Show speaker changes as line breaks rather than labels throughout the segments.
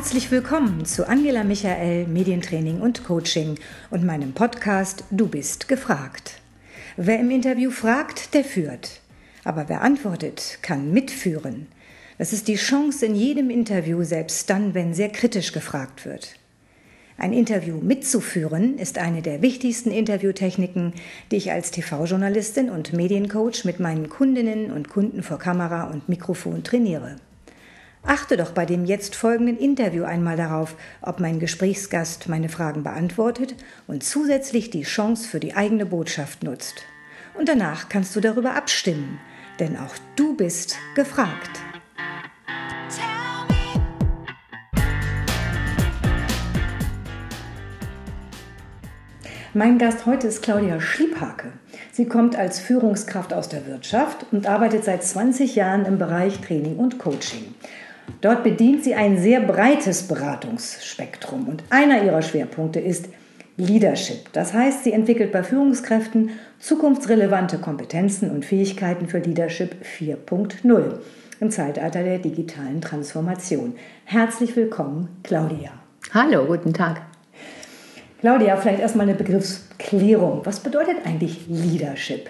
Herzlich willkommen zu Angela Michael Medientraining und Coaching und meinem Podcast Du bist gefragt. Wer im Interview fragt, der führt. Aber wer antwortet, kann mitführen. Das ist die Chance in jedem Interview, selbst dann, wenn sehr kritisch gefragt wird. Ein Interview mitzuführen ist eine der wichtigsten Interviewtechniken, die ich als TV-Journalistin und Mediencoach mit meinen Kundinnen und Kunden vor Kamera und Mikrofon trainiere. Achte doch bei dem jetzt folgenden Interview einmal darauf, ob mein Gesprächsgast meine Fragen beantwortet und zusätzlich die Chance für die eigene Botschaft nutzt. Und danach kannst du darüber abstimmen, denn auch du bist gefragt. Mein Gast heute ist Claudia Schiebhake. Sie kommt als Führungskraft aus der Wirtschaft und arbeitet seit 20 Jahren im Bereich Training und Coaching. Dort bedient sie ein sehr breites Beratungsspektrum und einer ihrer Schwerpunkte ist Leadership. Das heißt, sie entwickelt bei Führungskräften zukunftsrelevante Kompetenzen und Fähigkeiten für Leadership 4.0 im Zeitalter der digitalen Transformation. Herzlich willkommen, Claudia.
Hallo, guten Tag.
Claudia, vielleicht erstmal eine Begriffsklärung. Was bedeutet eigentlich Leadership?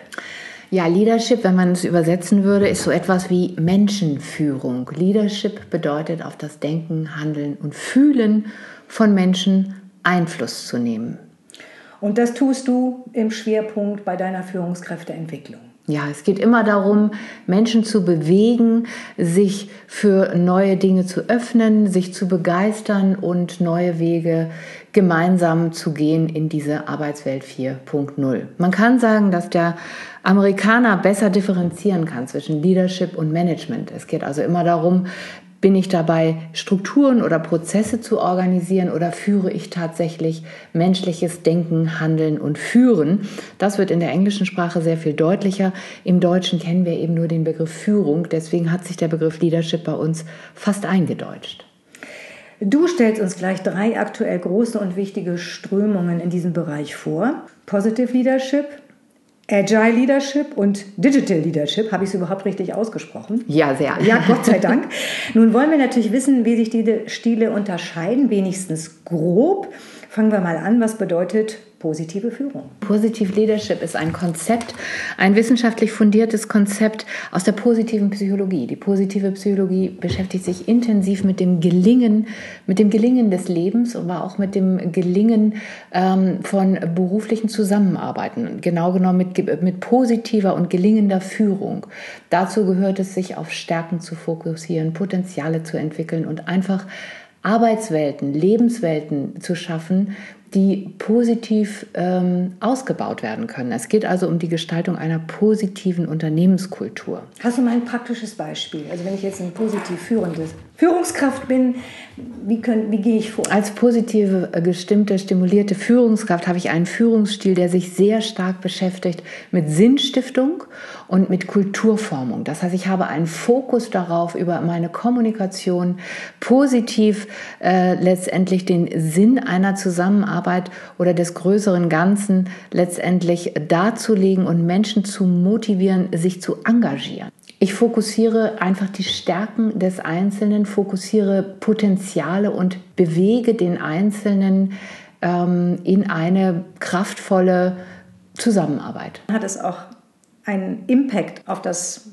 Ja, Leadership, wenn man es übersetzen würde, ist so etwas wie Menschenführung. Leadership bedeutet auf das Denken, Handeln und Fühlen von Menschen Einfluss zu nehmen.
Und das tust du im Schwerpunkt bei deiner Führungskräfteentwicklung.
Ja, es geht immer darum, Menschen zu bewegen, sich für neue Dinge zu öffnen, sich zu begeistern und neue Wege gemeinsam zu gehen in diese Arbeitswelt 4.0. Man kann sagen, dass der Amerikaner besser differenzieren kann zwischen Leadership und Management. Es geht also immer darum, bin ich dabei, Strukturen oder Prozesse zu organisieren oder führe ich tatsächlich menschliches Denken, Handeln und Führen? Das wird in der englischen Sprache sehr viel deutlicher. Im Deutschen kennen wir eben nur den Begriff Führung. Deswegen hat sich der Begriff Leadership bei uns fast eingedeutscht.
Du stellst uns gleich drei aktuell große und wichtige Strömungen in diesem Bereich vor. Positive Leadership, Agile Leadership und Digital Leadership. Habe ich es überhaupt richtig ausgesprochen?
Ja, sehr.
Ja, Gott sei Dank. Nun wollen wir natürlich wissen, wie sich diese Stile unterscheiden, wenigstens grob. Fangen wir mal an. Was bedeutet positive Führung?
Positive Leadership ist ein Konzept, ein wissenschaftlich fundiertes Konzept aus der positiven Psychologie. Die positive Psychologie beschäftigt sich intensiv mit dem Gelingen, mit dem Gelingen des Lebens, aber auch mit dem Gelingen ähm, von beruflichen Zusammenarbeiten. Genau genommen mit, mit positiver und gelingender Führung. Dazu gehört es, sich auf Stärken zu fokussieren, Potenziale zu entwickeln und einfach Arbeitswelten, Lebenswelten zu schaffen, die positiv ähm, ausgebaut werden können. Es geht also um die Gestaltung einer positiven Unternehmenskultur.
Hast du mal ein praktisches Beispiel? Also wenn ich jetzt ein positiv führendes Führungskraft bin, wie, können, wie gehe ich vor?
Als positive, äh, gestimmte, stimulierte Führungskraft habe ich einen Führungsstil, der sich sehr stark beschäftigt mit Sinnstiftung und mit Kulturformung. Das heißt, ich habe einen Fokus darauf, über meine Kommunikation positiv äh, letztendlich den Sinn einer Zusammenarbeit oder des größeren Ganzen letztendlich darzulegen und Menschen zu motivieren, sich zu engagieren. Ich fokussiere einfach die Stärken des Einzelnen, fokussiere Potenziale und bewege den Einzelnen ähm, in eine kraftvolle Zusammenarbeit.
Hat es auch einen Impact auf das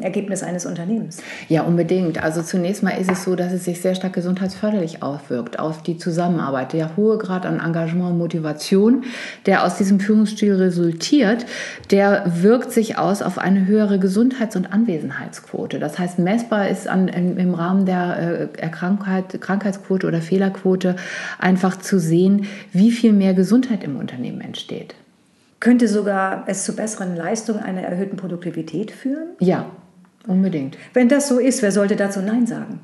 Ergebnis eines Unternehmens.
Ja, unbedingt. Also zunächst mal ist es so, dass es sich sehr stark gesundheitsförderlich auswirkt auf die Zusammenarbeit. Der hohe Grad an Engagement und Motivation, der aus diesem Führungsstil resultiert, der wirkt sich aus auf eine höhere Gesundheits- und Anwesenheitsquote. Das heißt, messbar ist an, im Rahmen der äh, Erkrankheit, Krankheitsquote oder Fehlerquote einfach zu sehen, wie viel mehr Gesundheit im Unternehmen entsteht.
Könnte sogar es zu besseren Leistungen, einer erhöhten Produktivität führen?
Ja, unbedingt.
Wenn das so ist, wer sollte dazu Nein sagen?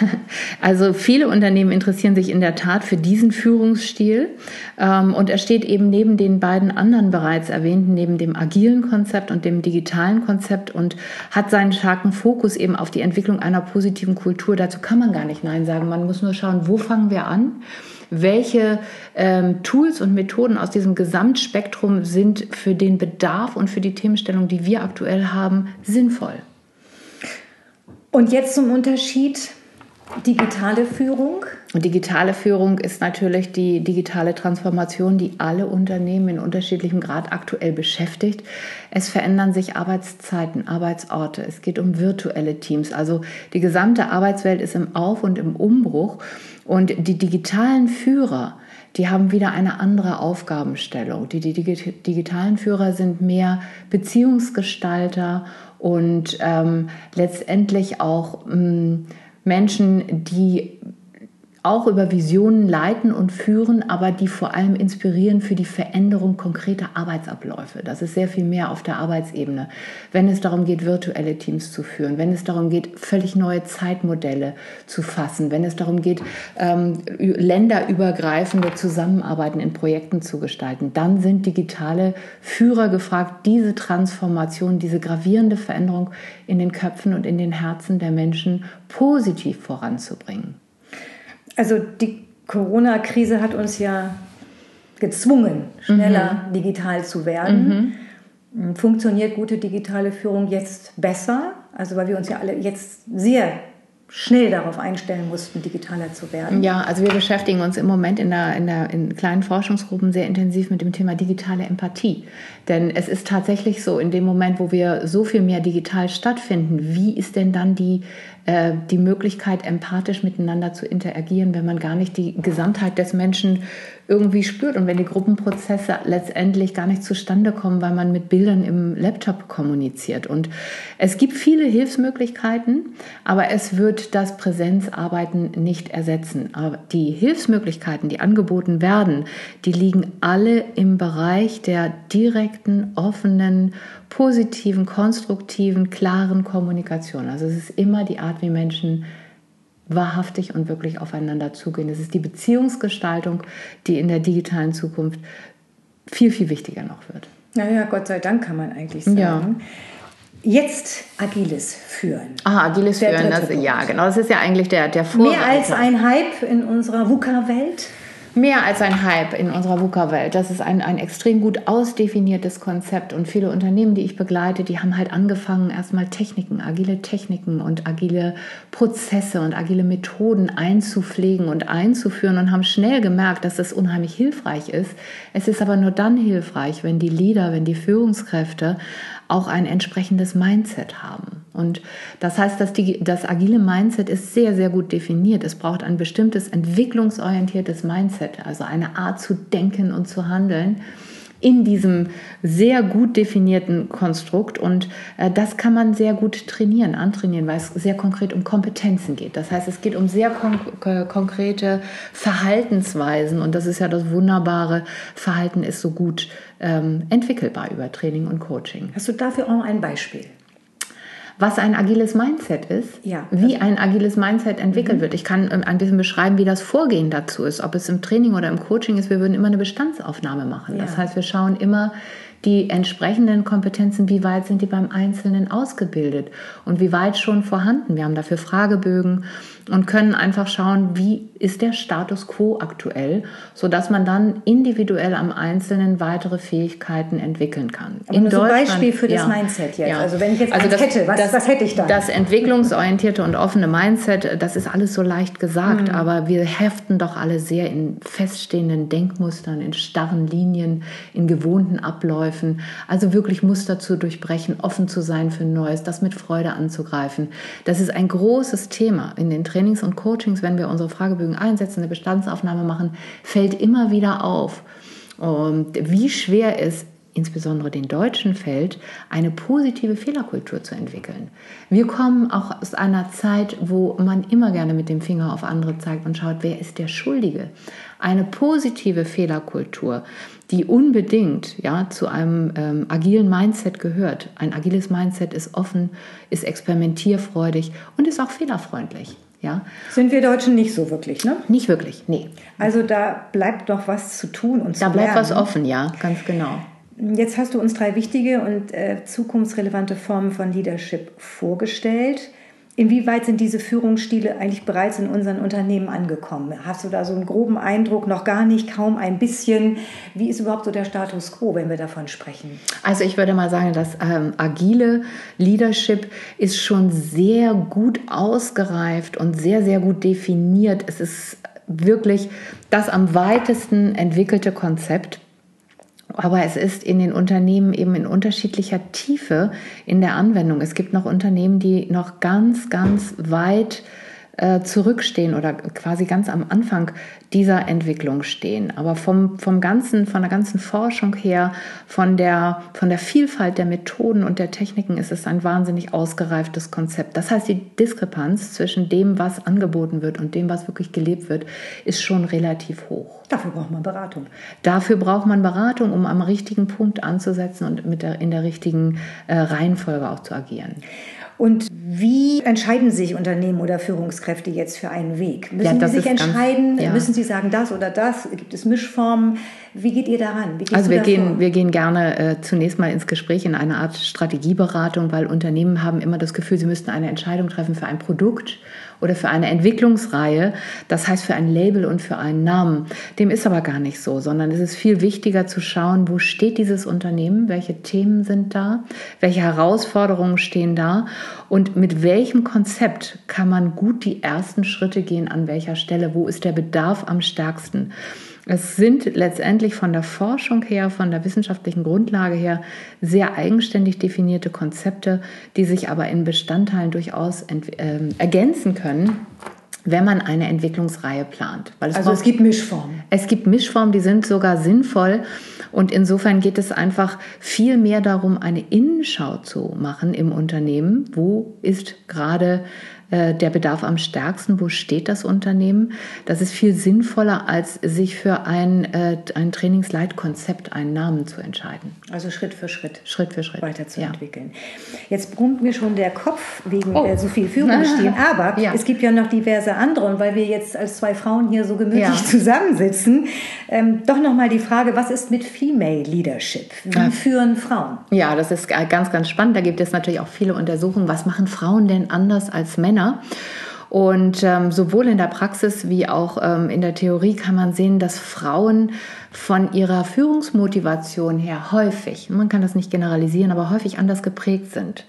Also viele Unternehmen interessieren sich in der Tat für diesen Führungsstil ähm, und er steht eben neben den beiden anderen bereits erwähnten, neben dem agilen Konzept und dem digitalen Konzept und hat seinen starken Fokus eben auf die Entwicklung einer positiven Kultur. Dazu kann man gar nicht Nein sagen. Man muss nur schauen, wo fangen wir an welche ähm, Tools und Methoden aus diesem Gesamtspektrum sind für den Bedarf und für die Themenstellung, die wir aktuell haben, sinnvoll.
Und jetzt zum Unterschied digitale Führung?
Und digitale Führung ist natürlich die digitale Transformation, die alle Unternehmen in unterschiedlichem Grad aktuell beschäftigt. Es verändern sich Arbeitszeiten, Arbeitsorte. Es geht um virtuelle Teams. Also die gesamte Arbeitswelt ist im Auf- und im Umbruch. Und die digitalen Führer, die haben wieder eine andere Aufgabenstellung. Die, die, digitalen Führer sind mehr Beziehungsgestalter und ähm, letztendlich auch mh, mm, Menschen, die auch über Visionen leiten und führen, aber die vor allem inspirieren für die Veränderung konkreter Arbeitsabläufe. Das ist sehr viel mehr auf der Arbeitsebene. Wenn es darum geht, virtuelle Teams zu führen, wenn es darum geht, völlig neue Zeitmodelle zu fassen, wenn es darum geht, ähm, länderübergreifende Zusammenarbeiten in Projekten zu gestalten, dann sind digitale Führer gefragt, diese Transformation, diese gravierende Veränderung in den Köpfen und in den Herzen der Menschen positiv voranzubringen.
Also die Corona-Krise hat uns ja gezwungen, schneller mhm. digital zu werden. Mhm. Funktioniert gute digitale Führung jetzt besser? Also weil wir uns ja alle jetzt sehr schnell darauf einstellen mussten, digitaler zu werden.
Ja, also wir beschäftigen uns im Moment in, der, in, der, in kleinen Forschungsgruppen sehr intensiv mit dem Thema digitale Empathie. Denn es ist tatsächlich so, in dem Moment, wo wir so viel mehr digital stattfinden, wie ist denn dann die äh, die Möglichkeit, empathisch miteinander zu interagieren, wenn man gar nicht die Gesamtheit des Menschen irgendwie spürt und wenn die Gruppenprozesse letztendlich gar nicht zustande kommen, weil man mit Bildern im Laptop kommuniziert. Und es gibt viele Hilfsmöglichkeiten, aber es wird das Präsenzarbeiten nicht ersetzen. Aber die Hilfsmöglichkeiten, die angeboten werden, die liegen alle im Bereich der direkten, offenen positiven, konstruktiven, klaren Kommunikation. Also es ist immer die Art, wie Menschen wahrhaftig und wirklich aufeinander zugehen. Es ist die Beziehungsgestaltung, die in der digitalen Zukunft viel, viel wichtiger noch wird.
Naja, Gott sei Dank kann man eigentlich sagen. Ja. Jetzt agiles Führen.
Ah, agiles der Führen, das, ja, genau. Das ist ja eigentlich der, der
Vorreiter. Mehr als ein Hype in unserer VUCA-Welt.
Mehr als ein Hype in unserer VUCA-Welt. Das ist ein, ein extrem gut ausdefiniertes Konzept. Und viele Unternehmen, die ich begleite, die haben halt angefangen, erstmal Techniken, agile Techniken und agile Prozesse und agile Methoden einzupflegen und einzuführen und haben schnell gemerkt, dass das unheimlich hilfreich ist. Es ist aber nur dann hilfreich, wenn die Leader, wenn die Führungskräfte auch ein entsprechendes Mindset haben. Und das heißt, dass die, das agile Mindset ist sehr, sehr gut definiert. Es braucht ein bestimmtes entwicklungsorientiertes Mindset, also eine Art zu denken und zu handeln in diesem sehr gut definierten Konstrukt. Und äh, das kann man sehr gut trainieren, antrainieren, weil es sehr konkret um Kompetenzen geht. Das heißt, es geht um sehr konk konkrete Verhaltensweisen. Und das ist ja das Wunderbare. Verhalten ist so gut ähm, entwickelbar über Training und Coaching.
Hast du dafür auch ein Beispiel?
Was ein agiles Mindset ist, ja. wie ein agiles Mindset entwickelt mhm. wird. Ich kann ähm, ein bisschen beschreiben, wie das Vorgehen dazu ist, ob es im Training oder im Coaching ist. Wir würden immer eine Bestandsaufnahme machen. Ja. Das heißt, wir schauen immer, die entsprechenden Kompetenzen, wie weit sind die beim Einzelnen ausgebildet und wie weit schon vorhanden. Wir haben dafür Fragebögen und können einfach schauen, wie ist der Status quo aktuell, sodass man dann individuell am Einzelnen weitere Fähigkeiten entwickeln kann.
Aber In nur Beispiel für das ja, Mindset jetzt. Ja. Also wenn ich jetzt also das, hätte, was,
das,
was hätte ich dann?
Das entwicklungsorientierte und offene Mindset, das ist alles so leicht gesagt, mhm. aber wir heften doch alle sehr in feststehenden Denkmustern, in starren Linien, in gewohnten Abläufen. Also wirklich Muster zu durchbrechen, offen zu sein für Neues, das mit Freude anzugreifen. Das ist ein großes Thema in den Trainings und Coachings, wenn wir unsere Fragebögen einsetzen, eine Bestandsaufnahme machen, fällt immer wieder auf, wie schwer es insbesondere den Deutschen fällt, eine positive Fehlerkultur zu entwickeln. Wir kommen auch aus einer Zeit, wo man immer gerne mit dem Finger auf andere zeigt und schaut, wer ist der Schuldige. Eine positive Fehlerkultur, die unbedingt ja, zu einem ähm, agilen Mindset gehört. Ein agiles Mindset ist offen, ist experimentierfreudig und ist auch fehlerfreundlich. Ja.
Sind wir Deutschen nicht so wirklich, ne?
Nicht wirklich, nee.
Also da bleibt noch was zu tun und zu
Da bleibt lernen. was offen, ja, ganz genau.
Jetzt hast du uns drei wichtige und äh, zukunftsrelevante Formen von Leadership vorgestellt. Inwieweit sind diese Führungsstile eigentlich bereits in unseren Unternehmen angekommen? Hast du da so einen groben Eindruck? Noch gar nicht, kaum ein bisschen. Wie ist überhaupt so der Status quo, wenn wir davon sprechen?
Also ich würde mal sagen, das ähm, agile Leadership ist schon sehr gut ausgereift und sehr, sehr gut definiert. Es ist wirklich das am weitesten entwickelte Konzept aber es ist in den Unternehmen eben in unterschiedlicher Tiefe in der Anwendung. Es gibt noch Unternehmen, die noch ganz, ganz weit äh, zurückstehen oder quasi ganz am Anfang dieser Entwicklung stehen. Aber vom, vom ganzen, von der ganzen Forschung her, von der, von der Vielfalt der Methoden und der Techniken ist es ein wahnsinnig ausgereiftes Konzept. Das heißt, die Diskrepanz zwischen dem, was angeboten wird und dem, was wirklich gelebt wird, ist schon relativ hoch.
Dafür braucht man Beratung.
Dafür braucht man Beratung, um am richtigen Punkt anzusetzen und mit der, in der richtigen äh, Reihenfolge auch zu agieren.
Und wie entscheiden sich Unternehmen oder Führungskräfte jetzt für einen Weg? Müssen ja, sie sich entscheiden? Ganz, ja. Müssen sie sagen das oder das? Gibt es Mischformen? Wie geht ihr daran?
also wir gehen, wir gehen gerne äh, zunächst mal ins Gespräch in eine Art Strategieberatung, weil Unternehmen haben immer das Gefühl, sie müssten eine Entscheidung treffen für ein Produkt oder für eine Entwicklungsreihe, das heißt für ein Label und für einen Namen. Dem ist aber gar nicht so, sondern es ist viel wichtiger zu schauen, wo steht dieses Unternehmen, welche Themen sind da, welche Herausforderungen stehen da und mit welchem Konzept kann man gut die ersten Schritte gehen, an welcher Stelle, wo ist der Bedarf am stärksten. Es sind letztendlich von der Forschung her, von der wissenschaftlichen Grundlage her sehr eigenständig definierte Konzepte, die sich aber in Bestandteilen durchaus äh, ergänzen können wenn man eine Entwicklungsreihe plant.
Es also es gibt Mischformen.
Es gibt Mischformen, die sind sogar sinnvoll. Und insofern geht es einfach viel mehr darum, eine Innenschau zu machen im Unternehmen. Wo ist gerade der Bedarf am stärksten? Wo steht das Unternehmen? Das ist viel sinnvoller, als sich für ein, äh, ein Trainingsleitkonzept, einen Namen zu entscheiden.
Also Schritt für Schritt.
Schritt für Schritt.
Weiterzuentwickeln. Ja. Jetzt brummt mir schon der Kopf wegen oh. äh, so viel Führungsstilen. Aber ja. es gibt ja noch diverse andere. Und weil wir jetzt als zwei Frauen hier so gemütlich ja. zusammensitzen, ähm, doch nochmal die Frage, was ist mit Female Leadership? Wie führen Frauen?
Ja, das ist ganz, ganz spannend. Da gibt es natürlich auch viele Untersuchungen. Was machen Frauen denn anders als Männer? Männer. Und ähm, sowohl in der Praxis wie auch ähm, in der Theorie kann man sehen, dass Frauen von ihrer Führungsmotivation her häufig, man kann das nicht generalisieren, aber häufig anders geprägt sind.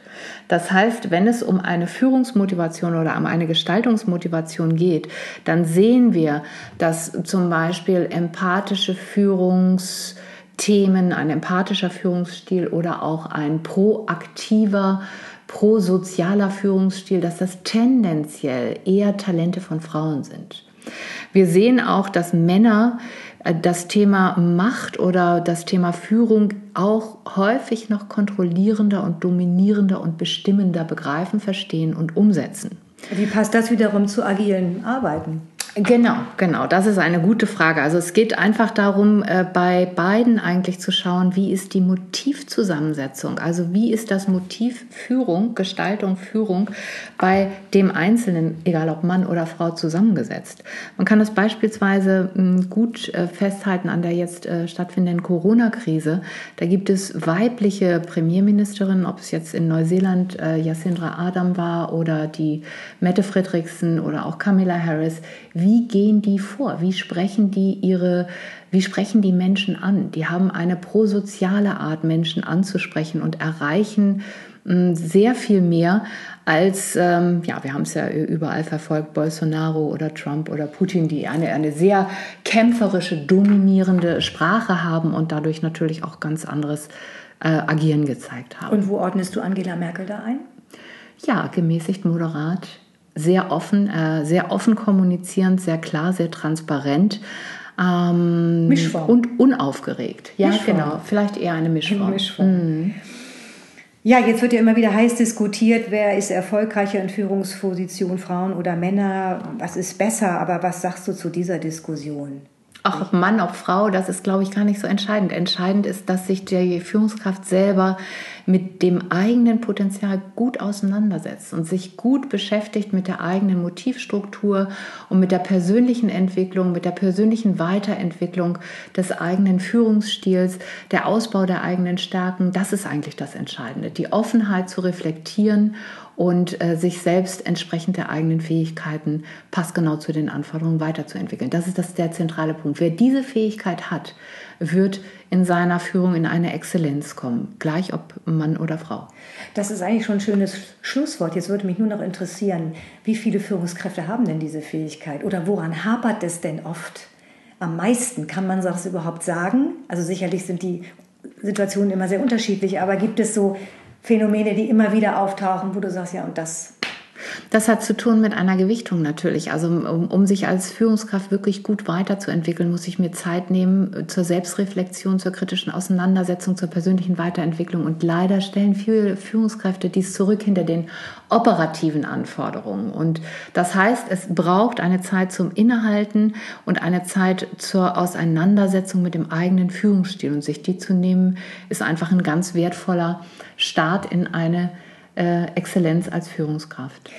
Das heißt, wenn es um eine Führungsmotivation oder um eine Gestaltungsmotivation geht, dann sehen wir, dass zum Beispiel empathische Führungsthemen, ein empathischer Führungsstil oder auch ein proaktiver prosozialer Führungsstil, dass das tendenziell eher Talente von Frauen sind. Wir sehen auch, dass Männer äh, das Thema Macht oder das Thema Führung auch häufig noch kontrollierender und dominierender und bestimmender begreifen, verstehen und umsetzen.
Wie passt das wiederum zu agilen Arbeiten?
Genau, genau. Das ist eine gute Frage. Also es geht einfach darum, äh, bei beiden eigentlich zu schauen, wie ist die Motivzusammensetzung? Also wie ist das Motiv Führung, Gestaltung, Führung bei dem Einzelnen, egal ob Mann oder Frau, zusammengesetzt? Man kann das beispielsweise hm, gut äh, festhalten an der jetzt äh, stattfindenden Corona-Krise. Da gibt es weibliche Premierministerinnen, ob es jetzt in Neuseeland Jacinda Adam war oder die Mette Fredriksen oder auch Camilla Harris wie gehen die vor? Wie sprechen die ihre, wie sprechen die Menschen an? Die haben eine prosoziale Art, Menschen anzusprechen und erreichen hm, sehr viel mehr als, ähm, ja, wir haben es ja überall verfolgt, Bolsonaro oder Trump oder Putin, die eine, eine sehr kämpferische, dominierende Sprache haben und dadurch natürlich auch ganz anderes äh, Agieren gezeigt haben.
Und wo ordnest du Angela Merkel da ein?
Ja, gemäßigt, moderat, sehr offen, äh, sehr offen kommunizierend, sehr klar, sehr transparent. Ähm,
Mischform.
Und unaufgeregt. Ja, Mischform. genau. Vielleicht eher eine Mischform. Eine Mischform. Mhm.
Ja, jetzt wird ja immer wieder heiß diskutiert, wer ist erfolgreicher in Führungsposition, Frauen oder Männer, was ist besser, aber was sagst du zu dieser Diskussion?
Auch ob Mann, ob Frau, das ist, glaube ich, gar nicht so entscheidend. Entscheidend ist, dass sich die Führungskraft selber mit dem eigenen Potenzial gut auseinandersetzt und sich gut beschäftigt mit der eigenen Motivstruktur und mit der persönlichen Entwicklung, mit der persönlichen Weiterentwicklung des eigenen Führungsstils, der Ausbau der eigenen Stärken, das ist eigentlich das Entscheidende. Die Offenheit zu reflektieren und äh, sich selbst entsprechend der eigenen Fähigkeiten passgenau zu den Anforderungen weiterzuentwickeln. Das ist das der zentrale Punkt. Wer diese Fähigkeit hat, wird in seiner Führung in eine Exzellenz kommen, gleich ob Mann oder Frau.
Das ist eigentlich schon ein schönes Schlusswort. Jetzt würde mich nur noch interessieren, wie viele Führungskräfte haben denn diese Fähigkeit oder woran hapert es denn oft? Am meisten kann man das überhaupt sagen? Also sicherlich sind die Situationen immer sehr unterschiedlich, aber gibt es so Phänomene, die immer wieder auftauchen, wo du sagst, ja, und das
das hat zu tun mit einer Gewichtung natürlich. Also um, um, sich als Führungskraft wirklich gut weiterzuentwickeln, muss ich mir Zeit nehmen äh, zur Selbstreflexion, zur kritischen Auseinandersetzung, zur persönlichen Weiterentwicklung. Und leider stellen viele Führungskräfte dies zurück hinter den operativen Anforderungen. Und das heißt, es braucht eine Zeit zum Innehalten und eine Zeit zur Auseinandersetzung mit dem eigenen Führungsstil. Und sich die zu nehmen, ist einfach ein ganz wertvoller Start in eine Exzellenz als Führungskraft.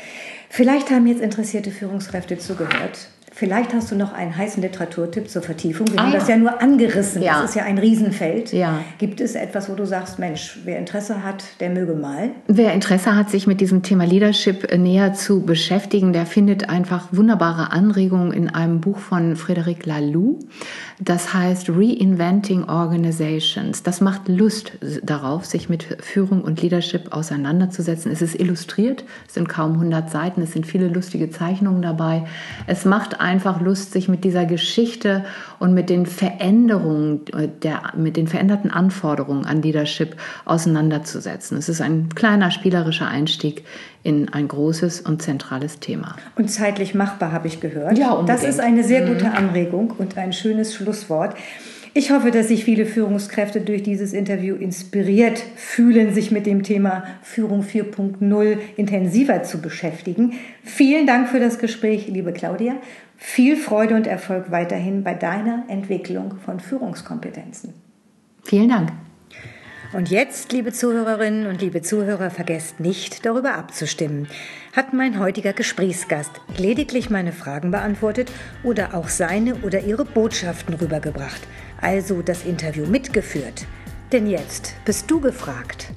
Vielleicht haben jetzt interessierte Führungskräfte zugehört. Vielleicht hast du noch einen heißen Literaturtipp zur Vertiefung. Wir ah, haben ja. das ja nur angerissen. Ja. Das ist ja ein Riesenfeld. Ja. Gibt es etwas, wo du sagst, Mensch, wer Interesse hat, der möge mal?
Wer Interesse hat, sich mit diesem Thema Leadership näher zu beschäftigen, der findet einfach wunderbare Anregungen in einem Buch von Frédéric Laloux. Das heißt Reinventing Organizations. Das macht Lust darauf, sich mit Führung und Leadership auseinanderzusetzen. Es ist illustriert, es sind kaum 100 Seiten, es sind viele lustige Zeichnungen dabei. Es macht einfach Lust, sich mit dieser Geschichte und mit den Veränderungen, der, mit den veränderten Anforderungen an Leadership auseinanderzusetzen. Es ist ein kleiner spielerischer Einstieg in ein großes und zentrales Thema.
Und zeitlich machbar, habe ich gehört. Ja, unbedingt. Das ist eine sehr gute mhm. Anregung und ein schönes Schlusswort. Ich hoffe, dass sich viele Führungskräfte durch dieses Interview inspiriert fühlen, sich mit dem Thema Führung 4.0 intensiver zu beschäftigen. Vielen Dank für das Gespräch, liebe Claudia. Viel Freude und Erfolg weiterhin bei deiner Entwicklung von Führungskompetenzen.
Vielen Dank.
Und jetzt, liebe Zuhörerinnen und liebe Zuhörer, vergesst nicht, darüber abzustimmen. Hat mein heutiger Gesprächsgast lediglich meine Fragen beantwortet oder auch seine oder ihre Botschaften rübergebracht, also das Interview mitgeführt? Denn jetzt bist du gefragt.